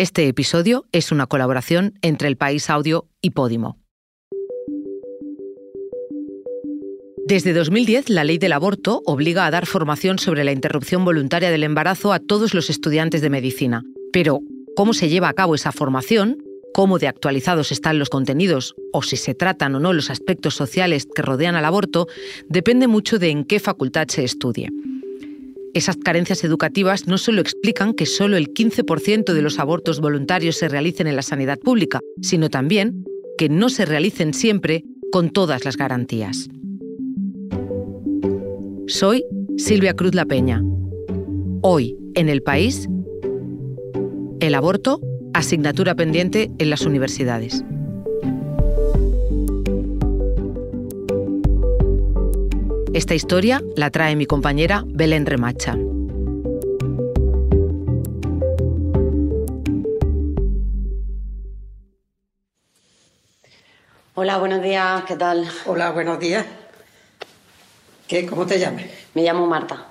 Este episodio es una colaboración entre El País Audio y Podimo. Desde 2010, la ley del aborto obliga a dar formación sobre la interrupción voluntaria del embarazo a todos los estudiantes de medicina. Pero, ¿cómo se lleva a cabo esa formación? ¿Cómo de actualizados están los contenidos o si se tratan o no los aspectos sociales que rodean al aborto? Depende mucho de en qué facultad se estudie. Esas carencias educativas no solo explican que solo el 15% de los abortos voluntarios se realicen en la sanidad pública, sino también que no se realicen siempre con todas las garantías. Soy Silvia Cruz La Peña. Hoy, en el país, el aborto, asignatura pendiente en las universidades. Esta historia la trae mi compañera Belén Remacha. Hola, buenos días, ¿qué tal? Hola, buenos días. ¿Qué, ¿Cómo te llamas? Me llamo Marta.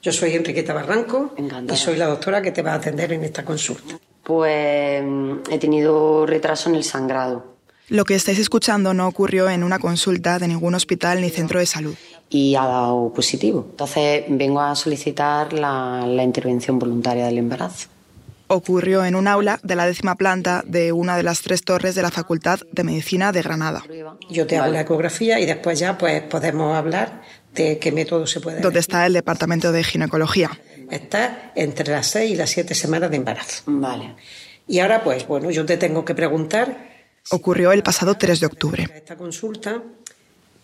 Yo soy Enriqueta Barranco Encantada. y soy la doctora que te va a atender en esta consulta. Pues he tenido retraso en el sangrado Lo que estáis escuchando no ocurrió en una consulta de ningún hospital ni centro de salud. Y ha dado positivo. Entonces vengo a solicitar la, la intervención voluntaria del embarazo. Ocurrió en un aula de la décima planta de una de las tres torres de la Facultad de Medicina de Granada, Yo te hago la ecografía y después ya pues podemos hablar de qué método se puede donde está el departamento de ginecología. Está entre las seis y las siete semanas de embarazo. Vale. Y ahora pues bueno, yo te tengo que preguntar Ocurrió el pasado 3 de octubre. esta consulta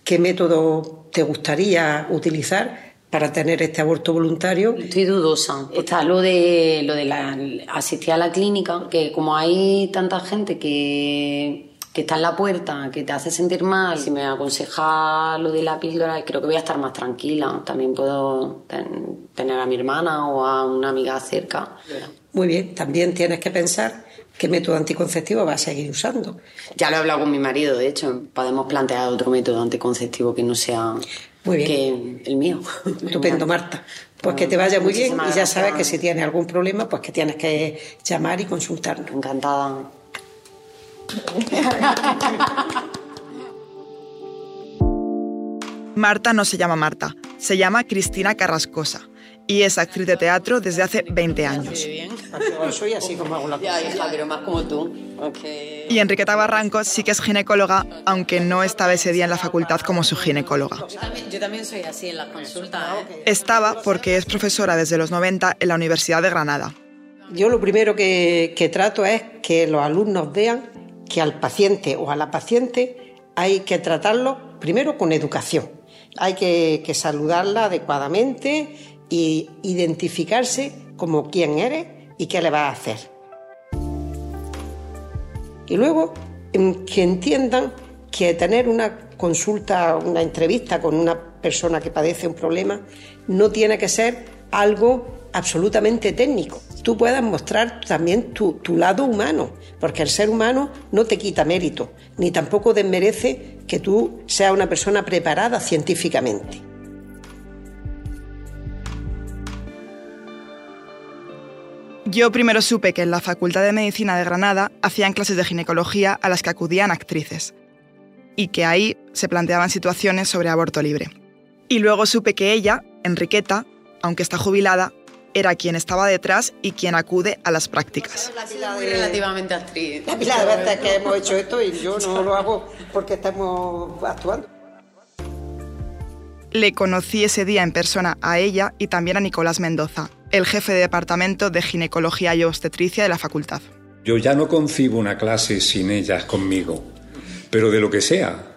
qué método te gustaría utilizar para tener este aborto voluntario. Estoy dudosa. Está lo de lo de la asistir a la clínica, que como hay tanta gente que, que está en la puerta, que te hace sentir mal, si me aconseja lo de la píldora, creo que voy a estar más tranquila. También puedo ten- tener a mi hermana o a una amiga cerca. Muy bien, también tienes que pensar qué método anticonceptivo vas a seguir usando. Ya lo he hablado con mi marido, de hecho, podemos plantear otro método anticonceptivo que no sea Muy bien. que el mío. Estupendo, Marta. Pues que te vaya muy bien y ya sabes que si tienes algún problema, pues que tienes que llamar y consultarnos. Encantada. Marta no se llama Marta, se llama Cristina Carrascosa y es actriz de teatro desde hace 20 años. Soy así como hago la cosa. hija, pero más como tú. Y Enriqueta Barranco sí que es ginecóloga, aunque no estaba ese día en la facultad como su ginecóloga. Yo también soy así en las consultas. ¿eh? Estaba porque es profesora desde los 90 en la Universidad de Granada. Yo lo primero que, que trato es que los alumnos vean que al paciente o a la paciente hay que tratarlo primero con educación. Hay que, que saludarla adecuadamente y identificarse como quién eres y qué le vas a hacer. Y luego que entiendan que tener una consulta, una entrevista con una persona que padece un problema no tiene que ser algo absolutamente técnico. Tú puedas mostrar también tu, tu lado humano, porque el ser humano no te quita mérito, ni tampoco desmerece que tú seas una persona preparada científicamente. Yo primero supe que en la Facultad de Medicina de Granada hacían clases de ginecología a las que acudían actrices y que ahí se planteaban situaciones sobre aborto libre. Y luego supe que ella, Enriqueta, aunque está jubilada, era quien estaba detrás y quien acude a las prácticas. Muy relativamente actriz. La pila de veces que hemos hecho esto y yo no lo hago porque estamos actuando. Le conocí ese día en persona a ella y también a Nicolás Mendoza, el jefe de departamento de ginecología y obstetricia de la facultad. Yo ya no concibo una clase sin ellas conmigo, pero de lo que sea,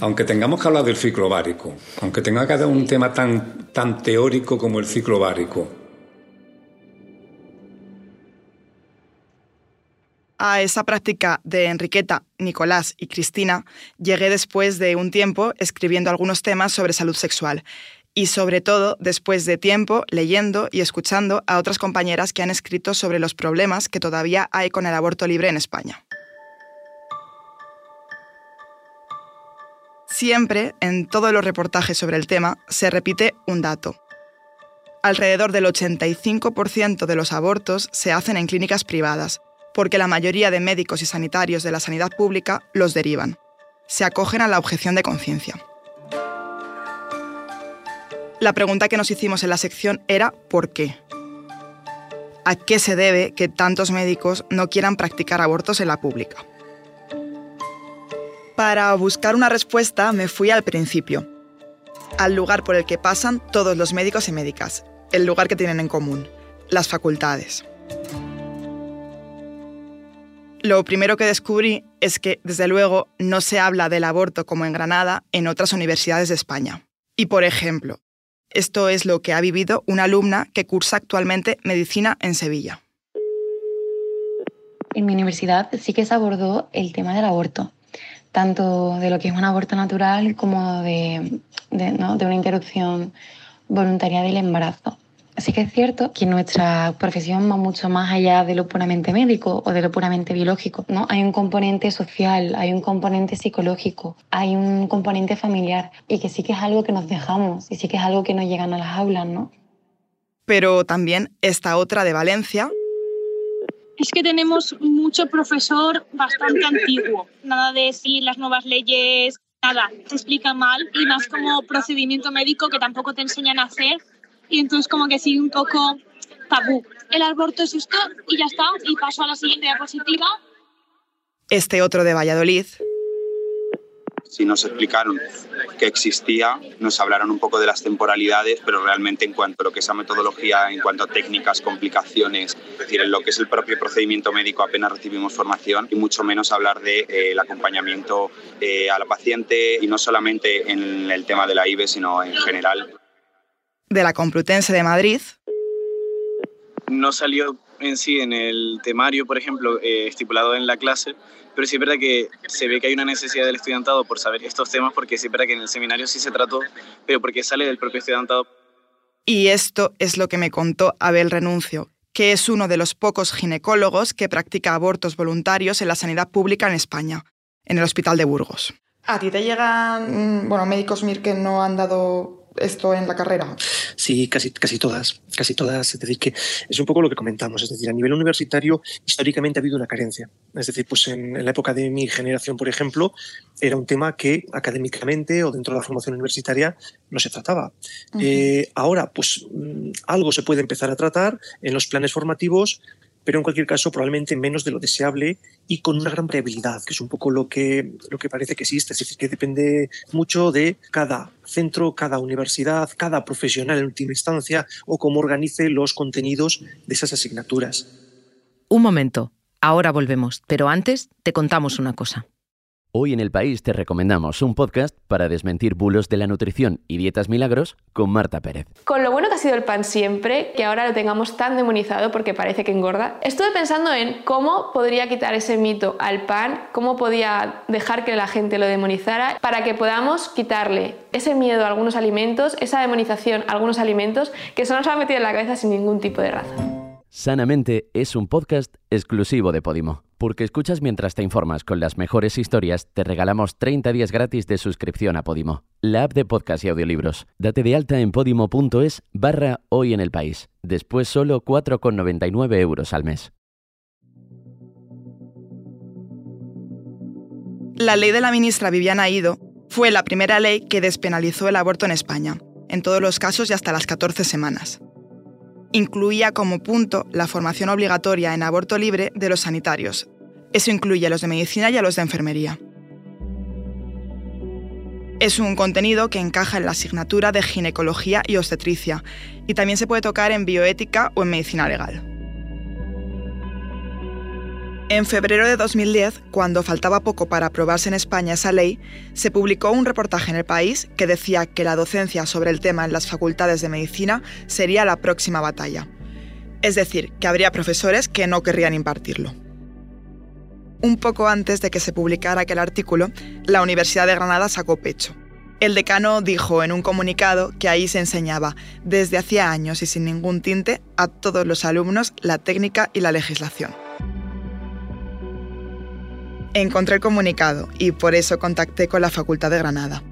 aunque tengamos que hablar del ciclo ovárico, aunque tenga que dar un tema tan, tan teórico como el ciclo ovárico, A esa práctica de Enriqueta, Nicolás y Cristina llegué después de un tiempo escribiendo algunos temas sobre salud sexual y sobre todo después de tiempo leyendo y escuchando a otras compañeras que han escrito sobre los problemas que todavía hay con el aborto libre en España. Siempre, en todos los reportajes sobre el tema, se repite un dato. Alrededor del 85% de los abortos se hacen en clínicas privadas, porque la mayoría de médicos y sanitarios de la sanidad pública los derivan. Se acogen a la objeción de conciencia. La pregunta que nos hicimos en la sección era ¿por qué? ¿A qué se debe que tantos médicos no quieran practicar abortos en la pública? Para buscar una respuesta me fui al principio, al lugar por el que pasan todos los médicos y médicas, el lugar que tienen en común, las facultades. Lo primero que descubrí es que, desde luego, no se habla del aborto como en Granada en otras universidades de España. Y, por ejemplo, esto es lo que ha vivido una alumna que cursa actualmente medicina en Sevilla. En mi universidad sí que se abordó el tema del aborto, tanto de lo que es un aborto natural como de, de una interrupción voluntaria del embarazo. Así que es cierto que nuestra profesión va mucho más allá de lo puramente médico o de lo puramente biológico. ¿no? Hay un componente social, hay un componente psicológico, hay un componente familiar y que sí que es algo que nos dejamos y sí que es algo que nos llegan a las aulas. ¿no? Pero también esta otra de Valencia. Es que tenemos mucho profesor bastante antiguo. Nada de decir las nuevas leyes, nada, te explica mal y más como procedimiento médico que tampoco te enseñan a hacer y entonces como que sigue un poco tabú. El aborto es esto y ya está, y paso a la siguiente diapositiva. Este otro de Valladolid. Sí nos explicaron que existía, nos hablaron un poco de las temporalidades, pero realmente en cuanto a lo que es la metodología, en cuanto a técnicas, complicaciones, es decir, en lo que es el propio procedimiento médico apenas recibimos formación y mucho menos hablar del de, eh, acompañamiento eh, a la paciente y no solamente en el tema de la IVE, sino en general de la Complutense de Madrid. No salió en sí en el temario, por ejemplo, eh, estipulado en la clase, pero sí es verdad que se ve que hay una necesidad del estudiantado por saber estos temas, porque sí es verdad que en el seminario sí se trató, pero porque sale del propio estudiantado. Y esto es lo que me contó Abel Renuncio, que es uno de los pocos ginecólogos que practica abortos voluntarios en la sanidad pública en España, en el Hospital de Burgos. ¿A ti te llegan, bueno, médicos MIR que no han dado esto en la carrera? Sí, casi, casi todas, casi todas. Es decir, que es un poco lo que comentamos. Es decir, a nivel universitario, históricamente ha habido una carencia. Es decir, pues en, la época de mi generación, por ejemplo, era un tema que académicamente o dentro de la formación universitaria no se trataba. Eh, ahora, pues mm, algo se puede empezar a tratar en los planes formativos, pero en cualquier caso probablemente menos de lo deseable y con una gran variabilidad, que es un poco lo que, lo que parece que existe, es decir, que depende mucho de cada centro, cada universidad, cada profesional en última instancia o cómo organice los contenidos de esas asignaturas. Un momento, ahora volvemos, pero antes te contamos una cosa. Hoy en el país te recomendamos un podcast para desmentir bulos de la nutrición y dietas milagros con Marta Pérez. Con lo bueno que ha sido el pan siempre, que ahora lo tengamos tan demonizado porque parece que engorda, estuve pensando en cómo podría quitar ese mito al pan, cómo podía dejar que la gente lo demonizara para que podamos quitarle ese miedo a algunos alimentos, esa demonización a algunos alimentos que se nos ha metido en la cabeza sin ningún tipo de razón. Sanamente es un podcast exclusivo de Podimo. Porque escuchas mientras te informas con las mejores historias, te regalamos 30 días gratis de suscripción a Podimo, la app de podcast y audiolibros. Date de alta en podimo.es barra hoy en el país. Después solo 4,99 euros al mes. La ley de la ministra Viviana Ido fue la primera ley que despenalizó el aborto en España, en todos los casos y hasta las 14 semanas incluía como punto la formación obligatoria en aborto libre de los sanitarios. Eso incluye a los de medicina y a los de enfermería. Es un contenido que encaja en la asignatura de ginecología y obstetricia y también se puede tocar en bioética o en medicina legal. En febrero de 2010, cuando faltaba poco para aprobarse en España esa ley, se publicó un reportaje en El País que decía que la docencia sobre el tema en las facultades de medicina sería la próxima batalla. Es decir, que habría profesores que no querrían impartirlo. Un poco antes de que se publicara aquel artículo, la Universidad de Granada sacó pecho. El decano dijo en un comunicado que ahí se enseñaba, desde hacía años y sin ningún tinte, a todos los alumnos la técnica y la legislación. Encontré el comunicado y por eso contacté con la Facultad de Granada.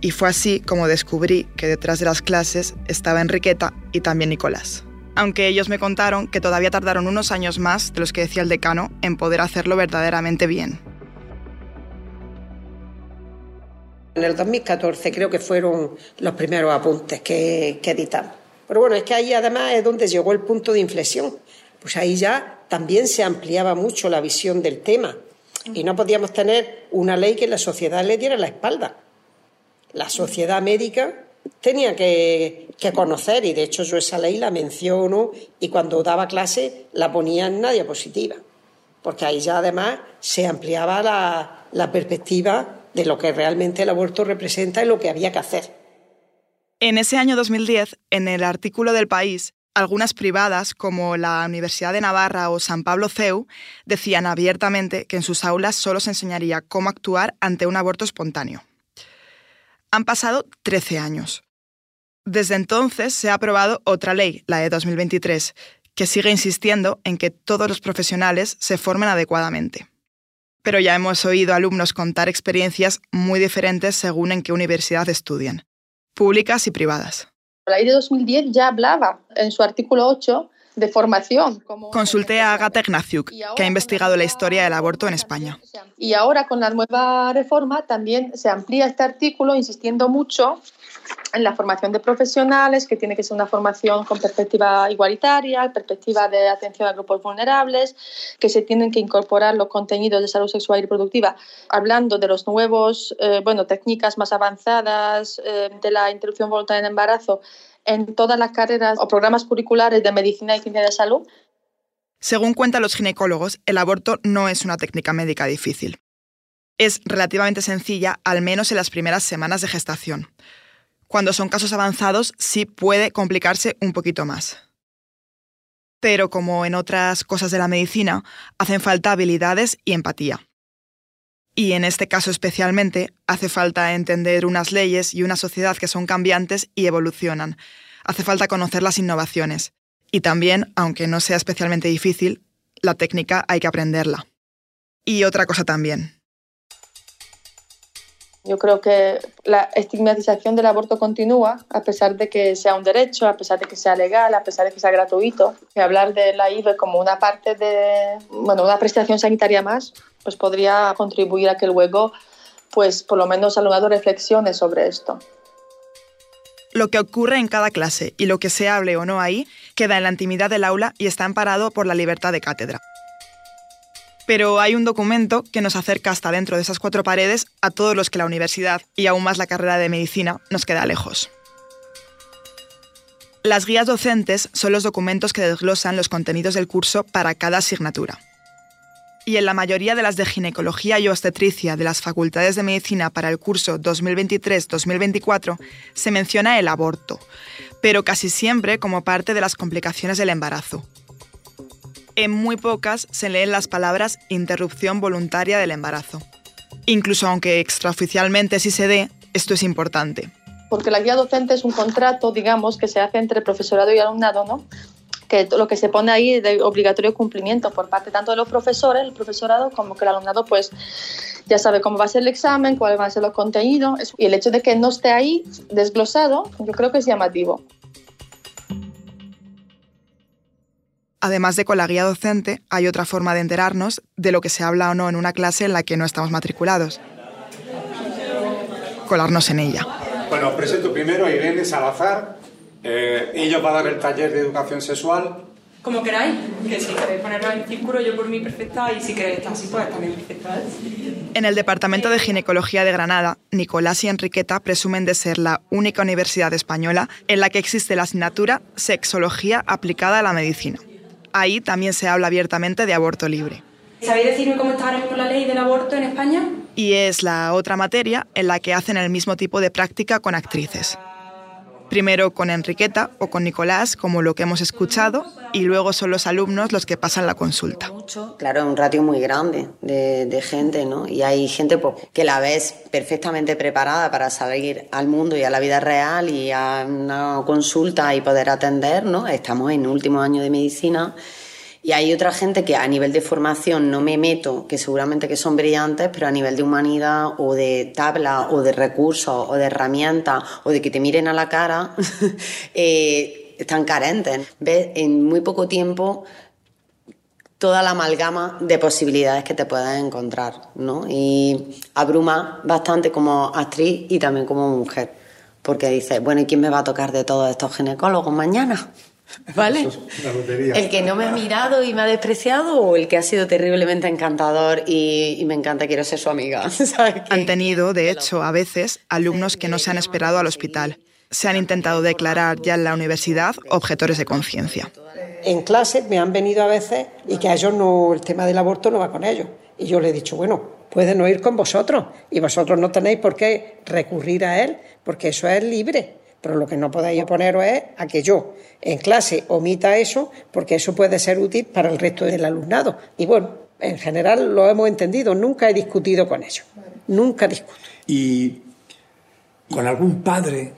Y fue así como descubrí que detrás de las clases estaba Enriqueta y también Nicolás. aunque ellos me contaron que todavía tardaron unos años más de los que decía el decano en poder hacerlo verdaderamente bien. En el 2014 creo que fueron los primeros apuntes que, que editamos. Pero bueno, es que ahí además es donde llegó el punto de inflexión. Pues ahí ya también se ampliaba mucho la visión del tema y no podíamos tener una ley que la sociedad le diera la espalda. La sociedad médica tenía que, conocer y de hecho yo esa ley la menciono y cuando daba clase la ponía en una diapositiva, porque ahí ya además se ampliaba la, la perspectiva de lo que realmente el aborto representa y lo que había que hacer. En ese año 2010, en el artículo del país, algunas privadas, como la Universidad de Navarra o San Pablo CEU, decían abiertamente que en sus aulas solo se enseñaría cómo actuar ante un aborto espontáneo. Han pasado 13 años. Desde entonces se ha aprobado otra ley, la de 2023, que sigue insistiendo en que todos los profesionales se formen adecuadamente. Pero ya hemos oído alumnos contar experiencias muy diferentes según en qué universidad estudian, públicas y privadas. La ley de 2010 ya hablaba en su artículo 8 de formación. Consulté a Agata Ignaciuk, que ha investigado la historia del aborto en España. Y ahora con la nueva reforma también se amplía este artículo insistiendo mucho en la formación de profesionales, que tiene que ser una formación con perspectiva igualitaria, perspectiva de atención a grupos vulnerables, que se tienen que incorporar los contenidos de salud sexual y reproductiva, hablando de los nuevos, eh, bueno, técnicas más avanzadas eh, de la interrupción voluntaria en embarazo en todas las carreras o programas curriculares de medicina y ciencia de salud. Según cuentan los ginecólogos, el aborto no es una técnica médica difícil. Es relativamente sencilla, al menos en las primeras semanas de gestación. Cuando son casos avanzados, sí puede complicarse un poquito más. Pero como en otras cosas de la medicina, hacen falta habilidades y empatía. Y en este caso especialmente, hace falta entender unas leyes y una sociedad que son cambiantes y evolucionan. Hace falta conocer las innovaciones. Y también, aunque no sea especialmente difícil, la técnica hay que aprenderla. Y otra cosa también. Yo creo que la estigmatización del aborto continúa, a pesar de que sea un derecho, a pesar de que sea legal, a pesar de que sea gratuito. Y hablar de la IVE como una parte de, bueno, una prestación sanitaria más, pues podría contribuir a que luego, pues por lo menos el alumnado reflexione sobre esto. Lo que ocurre en cada clase y lo que se hable o no ahí queda en la intimidad del aula y está amparado por la libertad de cátedra. Pero hay un documento que nos acerca hasta dentro de esas cuatro paredes a todos los que la universidad y aún más la carrera de medicina nos queda lejos. Las guías docentes son los documentos que desglosan los contenidos del curso para cada asignatura y en la mayoría de las de ginecología y obstetricia de las facultades de medicina para el curso 2023-2024 se menciona el aborto, pero casi siempre como parte de las complicaciones del embarazo. En muy pocas se leen las palabras interrupción voluntaria del embarazo. Incluso aunque extraoficialmente sí se dé, esto es importante. Porque la guía docente es un contrato, digamos, que se hace entre profesorado y alumnado, ¿no? que lo que se pone ahí de obligatorio cumplimiento por parte tanto de los profesores, el profesorado, como que el alumnado pues ya sabe cómo va a ser el examen, cuáles van a ser los contenidos y el hecho de que no esté ahí desglosado yo creo que es llamativo. Además de con la guía docente, hay otra forma de enterarnos de lo que se habla o no en una clase en la que no estamos matriculados. Colarnos en ella. Bueno, presento primero a Irene Salazar, eh, ella va a dar el taller de educación sexual. Como queráis, que si queréis ponerlo en círculo, yo por mí perfecta, y si queréis estar así, pues también perfecta. En el Departamento de Ginecología de Granada, Nicolás y Enriqueta presumen de ser la única universidad española en la que existe la asignatura Sexología aplicada a la medicina. Ahí también se habla abiertamente de aborto libre. ¿Sabéis decirme cómo está ahora mismo la ley del aborto en España? Y es la otra materia en la que hacen el mismo tipo de práctica con actrices primero con Enriqueta o con Nicolás, como lo que hemos escuchado, y luego son los alumnos los que pasan la consulta. Claro, es un ratio muy grande de, gente, ¿no? Y hay gente pues, que la ves perfectamente preparada para salir al mundo y a la vida real y a una consulta y poder atender, ¿no? Estamos en último año de medicina y hay otra gente que a nivel de formación no me meto, que seguramente que son brillantes, pero a nivel de humanidad o de tabla o de recursos o de herramientas o de que te miren a la cara, eh, están carentes. Ves en muy poco tiempo toda la amalgama de posibilidades que te puedes encontrar, ¿no? Y abruma bastante como actriz y también como mujer, porque dices, bueno, ¿y quién me va a tocar de todos estos ginecólogos mañana? ¿Vale? El que no me ha mirado y me ha despreciado o el que ha sido terriblemente encantador y, me encanta, quiero ser su amiga. Han tenido, de hecho, a veces, alumnos que no se han esperado al hospital. Se han intentado declarar ya en la universidad objetores de conciencia. En clase me han venido a veces y que a ellos no, el tema del aborto no va con ellos. Y yo le he dicho, bueno, pueden no ir con vosotros y vosotros no tenéis por qué recurrir a él porque eso es libre pero lo que no podéis oponeros es a que yo en clase omita eso, porque eso puede ser útil para el resto del alumnado. Y bueno, en general lo hemos entendido, nunca he discutido con ellos, nunca discuto. Y con algún padre,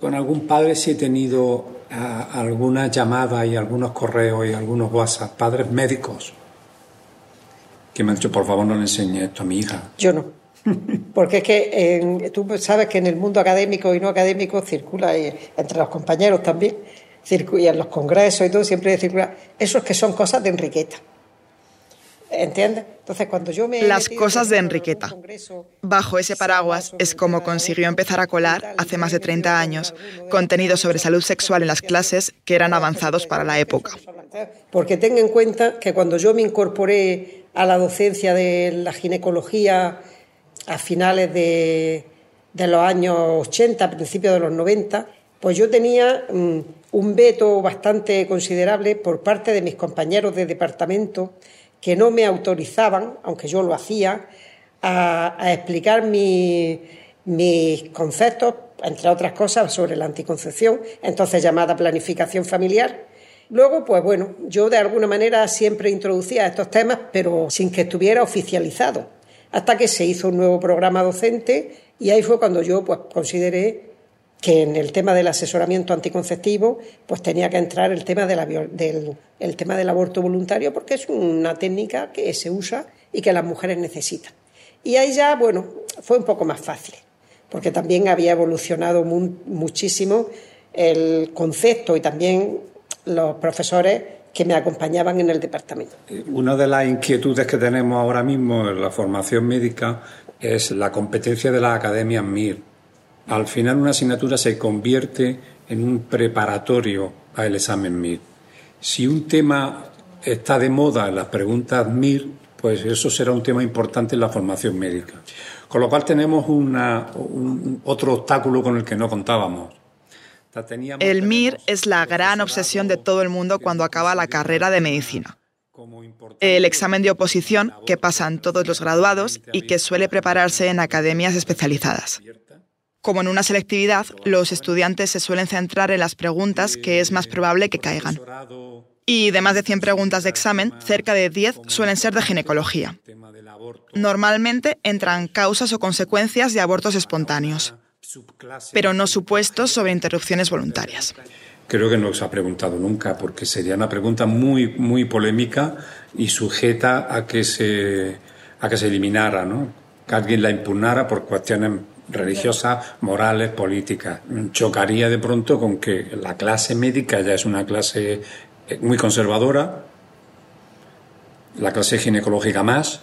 con algún padre sí he tenido ah, algunas llamadas y algunos correos y algunos WhatsApp, padres médicos, que me han dicho, por favor no le enseñe esto a mi hija. Yo no. Porque es que tú sabes que en el mundo académico y no académico circula, y entre los compañeros también, y en los congresos y todo, siempre circula, esos que son cosas de Enriqueta. ¿Entiendes? Entonces, cuando yo me. Las cosas de Enriqueta. Bajo ese paraguas es como consiguió empezar a colar, hace más de 30 años, contenidos sobre salud sexual en las clases que eran avanzados para la época. Porque tenga en cuenta que cuando yo me incorporé a la docencia de la ginecología a finales de, los años 80, principios de los 90, pues yo tenía mm, un veto bastante considerable por parte de mis compañeros de departamento que no me autorizaban, aunque yo lo hacía, a, explicar mis conceptos, entre otras cosas, sobre la anticoncepción, entonces llamada planificación familiar. Luego, pues bueno, yo de alguna manera siempre introducía estos temas, pero sin que estuviera oficializado hasta que se hizo un nuevo programa docente y ahí fue cuando yo pues consideré que en el tema del asesoramiento anticonceptivo pues tenía que entrar el tema, del, el tema del aborto voluntario porque es una técnica que se usa y que las mujeres necesitan. Y ahí ya, bueno, fue un poco más fácil, porque también había evolucionado muchísimo el concepto y también los profesores que me acompañaban en el departamento. Una de las inquietudes que tenemos ahora mismo en la formación médica es la competencia de las academias MIR. Al final una asignatura se convierte en un preparatorio al examen MIR. Si un tema está de moda en las preguntas MIR, pues eso será un tema importante en la formación médica. Con lo cual tenemos otro obstáculo con el que no contábamos el MIR es la gran obsesión de todo el mundo cuando acaba la carrera de medicina. El examen de oposición que pasan todos los graduados y que suele prepararse en academias especializadas. Como en una selectividad, los estudiantes se suelen centrar en las preguntas que es más probable que caigan. Y de más de 100 preguntas de examen, cerca de 10 suelen ser de ginecología. Normalmente entran causas o consecuencias de abortos espontáneos pero no supuestos sobre interrupciones voluntarias. Creo que no se ha preguntado nunca, porque sería una pregunta muy, muy polémica y sujeta a que se, a que se eliminara, ¿no? que alguien la impugnara por cuestiones religiosas, morales, políticas. Chocaría de pronto con que la clase médica ya es una clase eh, muy conservadora, la clase ginecológica más,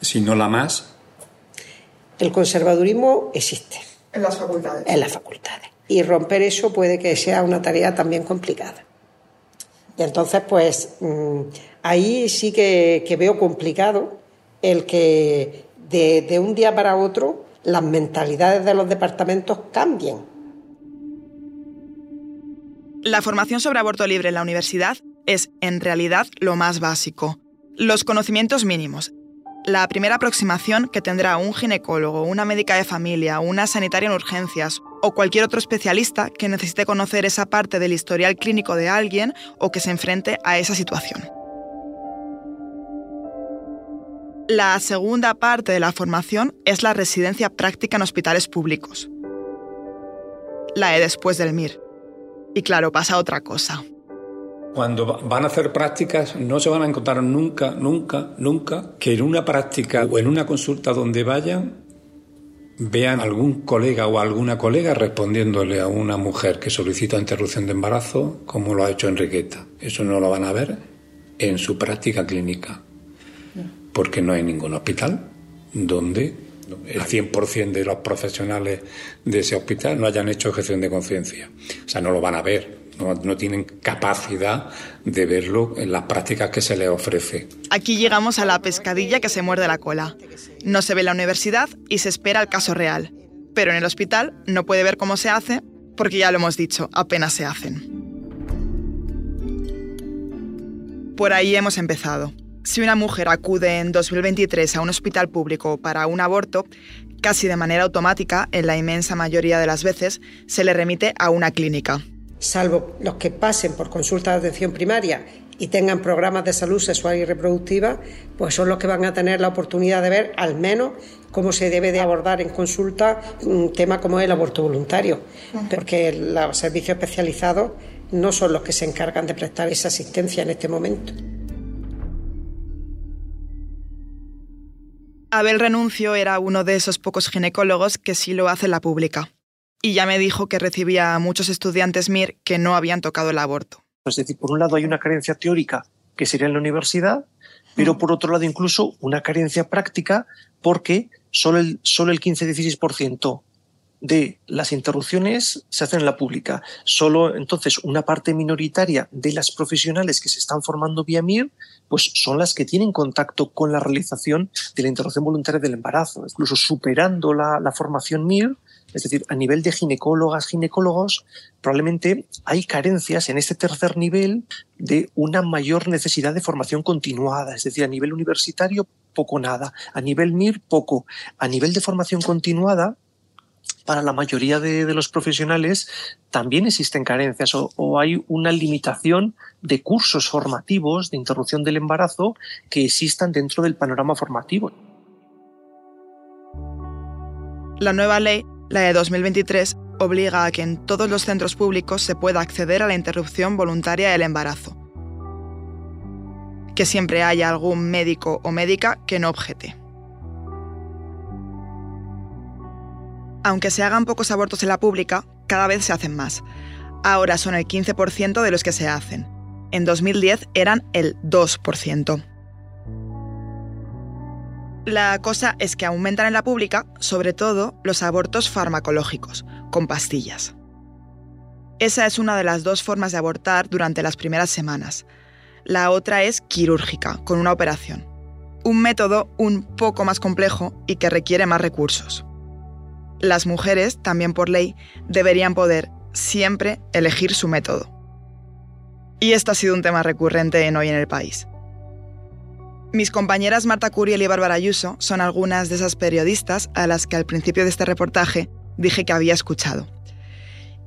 si no la más. El conservadurismo existe en las facultades. En las facultades. Y romper eso puede que sea una tarea también complicada. Y entonces, pues mm, ahí sí que, veo complicado el que de, de un día para otro las mentalidades de los departamentos cambien. La formación sobre aborto libre en la universidad es, en realidad, lo más básico. Los conocimientos mínimos, la primera aproximación que tendrá un ginecólogo, una médica de familia, una sanitaria en urgencias o cualquier otro especialista que necesite conocer esa parte del historial clínico de alguien o que se enfrente a esa situación. La segunda parte de la formación es la residencia práctica en hospitales públicos. La de después del MIR. Y claro, pasa otra cosa cuando van a hacer prácticas no se van a encontrar nunca, nunca, nunca que en una práctica o en una consulta donde vayan vean algún colega o alguna colega respondiéndole a una mujer que solicita interrupción de embarazo como lo ha hecho Enriqueta. Eso no lo van a ver en su práctica clínica, porque no hay ningún hospital donde el 100% de los profesionales de ese hospital no hayan hecho gestión de conciencia. O sea, no lo van a ver, no, tienen capacidad de verlo en las prácticas que se les ofrece. Aquí llegamos a la pescadilla que se muerde la cola. No se ve la universidad y se espera el caso real. Pero en el hospital no puede ver cómo se hace porque ya lo hemos dicho, apenas se hacen. Por ahí hemos empezado. Si una mujer acude en 2023 a un hospital público para un aborto, casi de manera automática, en la inmensa mayoría de las veces, se le remite a una clínica salvo los que pasen por consulta de atención primaria y tengan programas de salud sexual y reproductiva, pues son los que van a tener la oportunidad de ver al menos cómo se debe de abordar en consulta un tema como el aborto voluntario, porque los servicios especializados no son los que se encargan de prestar esa asistencia en este momento. Abel Renuncio era uno de esos pocos ginecólogos que sí lo hace la pública y ya me dijo que recibía a muchos estudiantes MIR que no habían tocado el aborto. Es decir, por un lado hay una carencia teórica que sería en la universidad, pero por otro lado incluso una carencia práctica porque solo el, solo el 15-16% de las interrupciones se hacen en la pública. Solo entonces una parte minoritaria de las profesionales que se están formando vía MIR pues son las que tienen contacto con la realización de la interrupción voluntaria del embarazo, incluso superando la, la formación MIR es decir, a nivel de ginecólogas, ginecólogos, probablemente hay carencias en este tercer nivel de una mayor necesidad de formación continuada. Es decir, a nivel universitario, poco nada. A nivel MIR, poco. A nivel de formación continuada, para la mayoría de, los profesionales también existen carencias o, hay una limitación de cursos formativos de interrupción del embarazo que existan dentro del panorama formativo. La nueva ley la de 2023 obliga a que en todos los centros públicos se pueda acceder a la interrupción voluntaria del embarazo. Que siempre haya algún médico o médica que no objete. Aunque se hagan pocos abortos en la pública, cada vez se hacen más. Ahora son el 15% de los que se hacen. En 2010 eran el 2%. La cosa es que aumentan en la pública, sobre todo, los abortos farmacológicos, con pastillas. Esa es una de las dos formas de abortar durante las primeras semanas. La otra es quirúrgica, con una operación. Un método un poco más complejo y que requiere más recursos. Las mujeres, también por ley, deberían poder siempre elegir su método. Y esto ha sido un tema recurrente en hoy en el país. Mis compañeras Marta Curiel y Bárbara Ayuso son algunas de esas periodistas a las que al principio de este reportaje dije que había escuchado.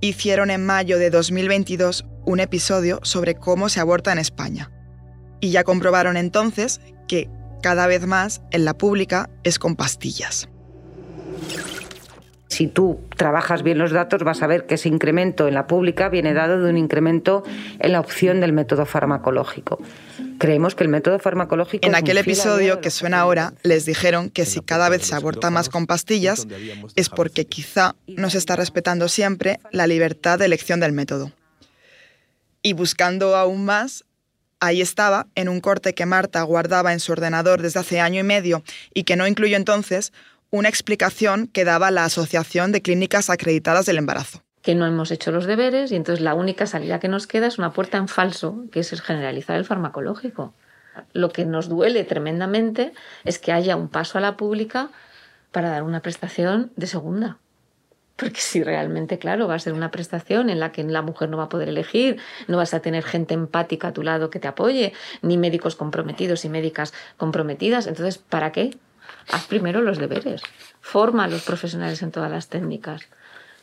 Hicieron en mayo de 2022 un episodio sobre cómo se aborta en España. Y ya comprobaron entonces que cada vez más en la pública es con pastillas. Si tú trabajas bien los datos, vas a ver que ese incremento en la pública viene dado de un incremento en la opción del método farmacológico. Creemos que el método farmacológico. En aquel episodio que suena ahora, les dijeron que si cada vez se aborta más con pastillas, es porque quizá no se está respetando siempre la libertad de elección del método. Y buscando aún más, ahí estaba, en un corte que Marta guardaba en su ordenador desde hace año y medio y que no incluyó entonces, una explicación que daba la Asociación de Clínicas Acreditadas del Embarazo. Que no hemos hecho los deberes y entonces la única salida que nos queda es una puerta en falso, que es el generalizar el farmacológico. Lo que nos duele tremendamente es que haya un paso a la pública para dar una prestación de segunda. Porque si realmente, claro, va a ser una prestación en la que la mujer no va a poder elegir, no vas a tener gente empática a tu lado que te apoye, ni médicos comprometidos y médicas comprometidas, entonces, ¿para qué? Haz primero los deberes, forma a los profesionales en todas las técnicas,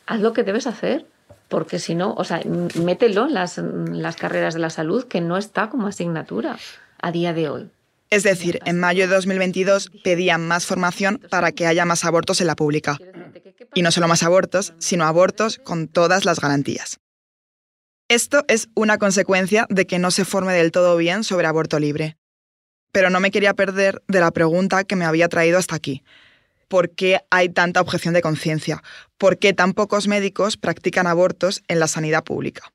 haz lo que debes hacer, porque si no, o sea, mételo en las, las carreras de la salud que no está como asignatura a día de hoy. Es decir, en mayo de 2022 pedían más formación para que haya más abortos en la pública. Y no solo más abortos, sino abortos con todas las garantías. Esto es una consecuencia de que no se forme del todo bien sobre aborto libre pero no me quería perder de la pregunta que me había traído hasta aquí. por qué hay tanta objeción de conciencia, por qué tan pocos médicos practican abortos en la sanidad pública.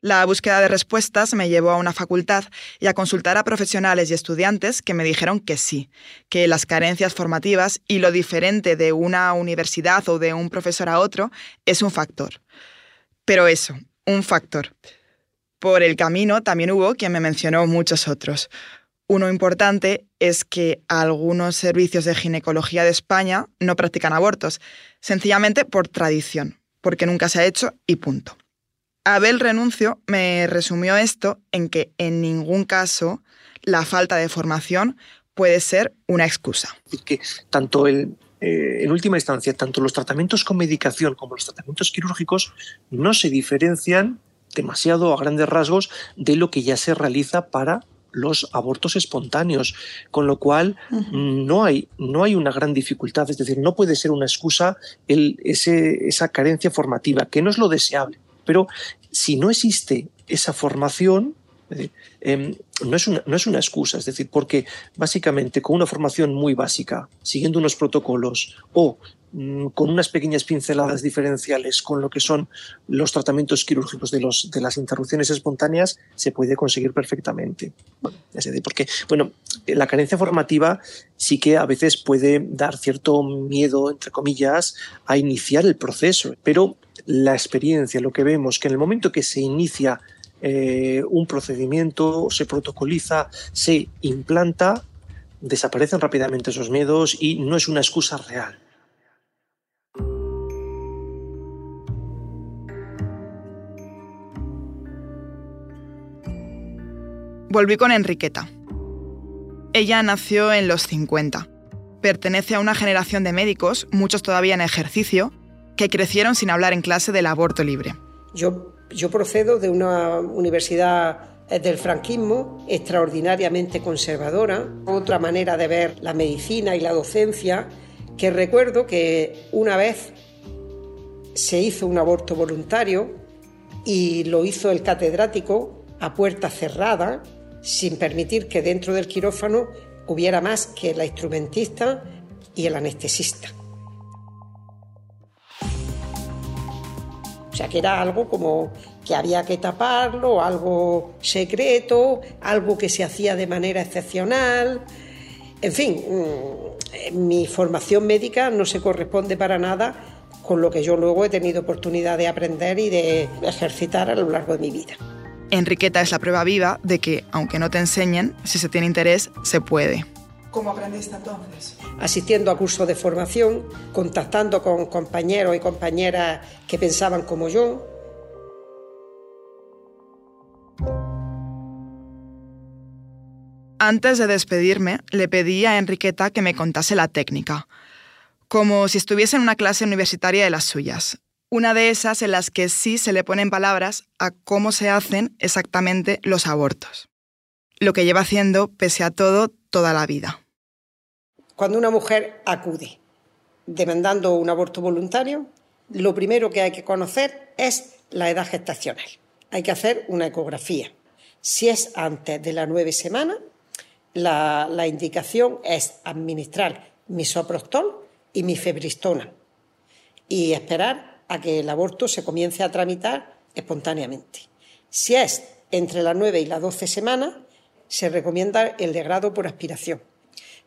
La búsqueda de respuestas me llevó a una facultad y a consultar a profesionales y estudiantes que me dijeron que sí, que las carencias formativas y lo diferente de una universidad o de un profesor a otro es un factor. Pero eso, un factor. Por el camino también hubo quien me mencionó muchos otros. Uno importante es que algunos servicios de ginecología de España no practican abortos, sencillamente por tradición, porque nunca se ha hecho y punto. Abel Renuncio me resumió esto en que en ningún caso la falta de formación puede ser una excusa. Que tanto el, eh, en última instancia, tanto los tratamientos con medicación como los tratamientos quirúrgicos no se diferencian demasiado a grandes rasgos de lo que ya se realiza para los abortos espontáneos, con lo cual no, hay, no hay una gran dificultad, es decir, no puede ser una excusa el, esa carencia formativa, que no es lo deseable, pero si no existe esa formación, em, no, es una, no es una excusa, es decir, porque básicamente con una formación muy básica, siguiendo unos protocolos o con unas pequeñas pinceladas diferenciales con lo que son los tratamientos quirúrgicos de, los, de las interrupciones espontáneas, se puede conseguir perfectamente. Porque, bueno, la carencia formativa sí que a veces puede dar cierto miedo, entre comillas, a iniciar el proceso, pero la experiencia, lo que vemos, que en el momento que se inicia eh, un procedimiento, se protocoliza, se implanta, desaparecen rápidamente esos miedos y no es una excusa real. Volví con Enriqueta. Ella nació en los 50. Pertenece a una generación de médicos, muchos todavía en ejercicio, que crecieron sin hablar en clase del aborto libre. Yo, yo procedo de una universidad eh, del franquismo, extraordinariamente conservadora, otra manera de ver la medicina y la docencia, que recuerdo que una vez se hizo un aborto voluntario y lo hizo el catedrático a puerta cerrada, sin permitir que dentro del quirófano hubiera más que la instrumentista y el anestesista. O sea, que era algo como que había que taparlo, algo secreto, algo que se hacía de manera excepcional. En fin, mm, mi formación médica no se corresponde para nada con lo que yo luego he tenido oportunidad de aprender y de ejercitar a lo largo de mi vida. Enriqueta es la prueba viva de que, aunque no te enseñen, si se tiene interés, se puede. ¿Cómo aprendiste entonces? Asistiendo a cursos de formación, contactando con compañeros y compañeras que pensaban como yo. Antes de despedirme, le pedí a Enriqueta que me contase la técnica, como si estuviese en una clase universitaria de las suyas. Una de esas en las que sí se le ponen palabras a cómo se hacen exactamente los abortos. Lo que lleva haciendo, pese a todo, toda la vida. Cuando una mujer acude demandando un aborto voluntario, lo primero que hay que conocer es la edad gestacional. Hay que hacer una ecografía. Si es antes de las nueve semanas, la, indicación es administrar misoprostol y mifebristona y esperar a que el aborto se comience a tramitar espontáneamente. Si es entre las nueve y las doce semanas, se recomienda el degrado por aspiración.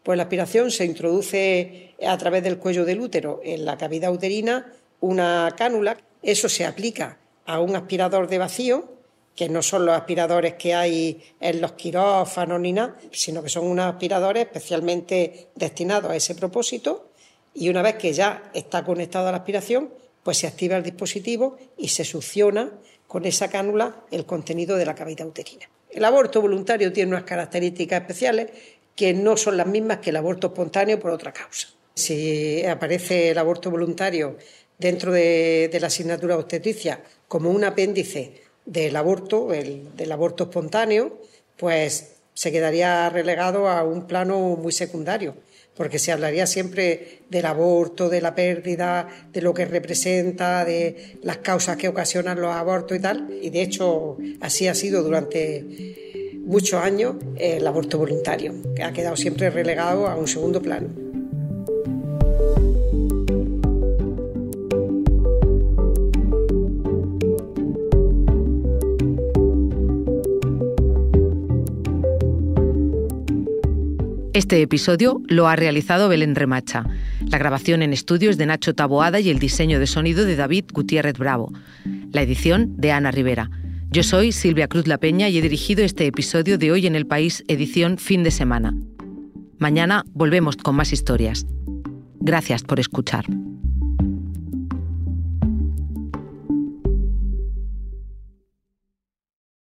Pues la aspiración se introduce a través del cuello del útero en la cavidad uterina una cánula. Eso se aplica a un aspirador de vacío, que no son los aspiradores que hay en los quirófanos ni nada, sino que son unos aspiradores especialmente destinados a ese propósito. Y una vez que ya está conectado a la aspiración, pues se activa el dispositivo y se succiona con esa cánula el contenido de la cavidad uterina. El aborto voluntario tiene unas características especiales que no son las mismas que el aborto espontáneo por otra causa. Si aparece el aborto voluntario dentro de, la asignatura obstetricia como un apéndice del aborto, del aborto espontáneo, pues se quedaría relegado a un plano muy secundario porque se hablaría siempre del aborto, de la pérdida, de lo que representa, de las causas que ocasionan los abortos y tal. Y de hecho así ha sido durante muchos años el aborto voluntario, que ha quedado siempre relegado a un segundo plano. Este episodio lo ha realizado Belén Remacha. La grabación en estudios de Nacho Taboada y el diseño de sonido de David Gutiérrez Bravo. La edición de Ana Rivera. Yo soy Silvia Cruz La Peña y he dirigido este episodio de Hoy en el País, edición fin de semana. Mañana volvemos con más historias. Gracias por escuchar.